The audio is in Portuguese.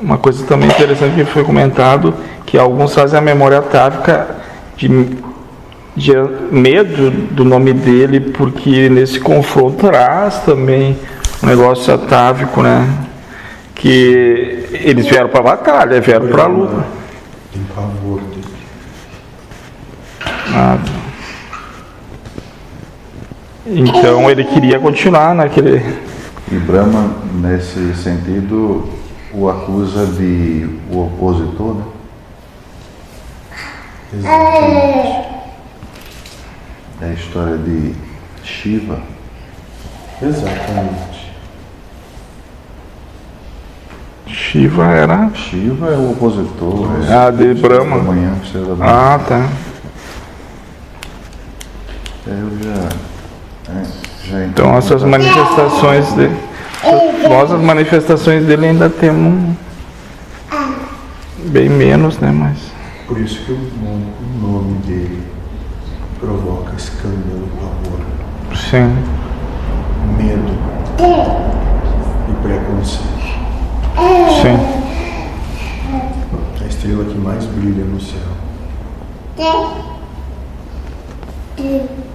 uma coisa também interessante que foi comentado, que alguns fazem a memória atávica de, de medo do nome dele, porque nesse confronto traz também um negócio atávico, né? Que eles vieram para a batalha, vieram para a luta. Tem pavor dele. Ah, tá. Então ele queria continuar naquele. E Brahma, nesse sentido, o acusa de o opositor, né? Exatamente. É a história de Shiva. Exatamente. Shiva era. Shiva é o opositor. É Ah, de Brahma. Da manhã, estrela da manhã. Ah, tá. É, eu já. é, já Então essas manifestações dele. Nós as manifestações dele ainda temos bem menos, né? Mas. Por isso que o nome, dele provoca escândalo, pavor, Sim. medo e preconceito. Sim. A estrela que mais brilha no céu. Thank you.